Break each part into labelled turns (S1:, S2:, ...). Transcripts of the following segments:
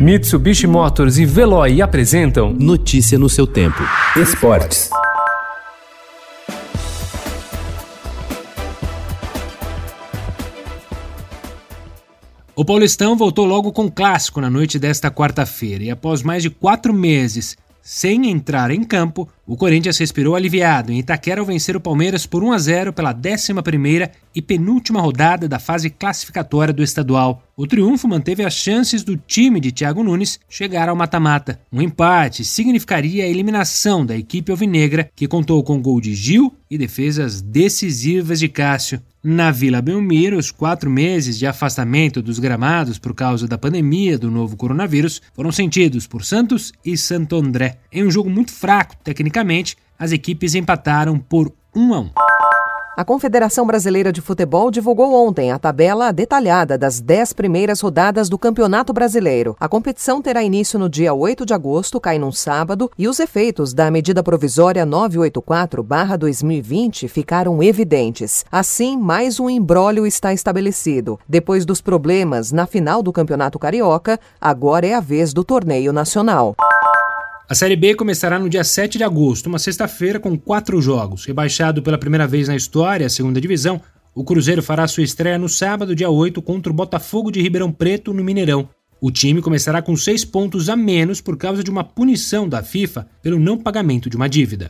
S1: Mitsubishi Motors e Veloy apresentam
S2: Notícia no seu tempo.
S3: Esportes.
S4: O Paulistão voltou logo com clássico na noite desta quarta-feira e após mais de quatro meses sem entrar em campo, o Corinthians respirou aliviado em Itaquera ao vencer o Palmeiras por 1 a 0 pela 11ª e penúltima rodada da fase classificatória do estadual. O triunfo manteve as chances do time de Thiago Nunes chegar ao mata-mata. Um empate significaria a eliminação da equipe alvinegra, que contou com gol de Gil e defesas decisivas de Cássio. Na Vila Belmiro, os quatro meses de afastamento dos gramados por causa da pandemia do novo coronavírus foram sentidos por Santos e Santo André. Em um jogo muito fraco, tecnicamente, as equipes empataram por 1 a 1.
S5: A Confederação Brasileira de Futebol divulgou ontem a tabela detalhada das dez primeiras rodadas do Campeonato Brasileiro. A competição terá início no dia 8 de agosto, cai num sábado, e os efeitos da medida provisória 984-2020 ficaram evidentes. Assim, mais um embrólio está estabelecido. Depois dos problemas na final do Campeonato Carioca, agora é a vez do torneio nacional.
S4: A Série B começará no dia 7 de agosto, uma sexta-feira, com quatro jogos. Rebaixado pela primeira vez na história, a segunda divisão, o Cruzeiro fará sua estreia no sábado, dia 8, contra o Botafogo de Ribeirão Preto, no Mineirão. O time começará com seis pontos a menos por causa de uma punição da FIFA pelo não pagamento de uma dívida.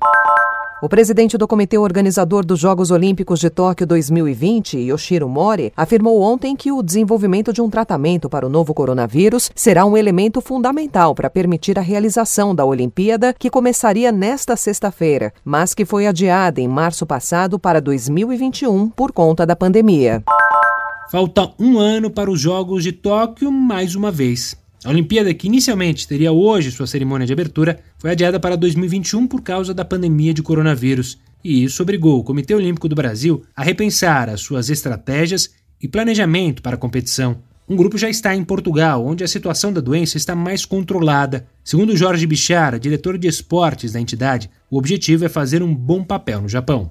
S5: O presidente do comitê organizador dos Jogos Olímpicos de Tóquio 2020, Yoshiro Mori, afirmou ontem que o desenvolvimento de um tratamento para o novo coronavírus será um elemento fundamental para permitir a realização da Olimpíada, que começaria nesta sexta-feira, mas que foi adiada em março passado para 2021 por conta da pandemia.
S4: Falta um ano para os Jogos de Tóquio mais uma vez. A Olimpíada, que inicialmente teria hoje sua cerimônia de abertura, foi adiada para 2021 por causa da pandemia de coronavírus, e isso obrigou o Comitê Olímpico do Brasil a repensar as suas estratégias e planejamento para a competição. Um grupo já está em Portugal, onde a situação da doença está mais controlada. Segundo Jorge Bichara, diretor de esportes da entidade, o objetivo é fazer um bom papel no Japão.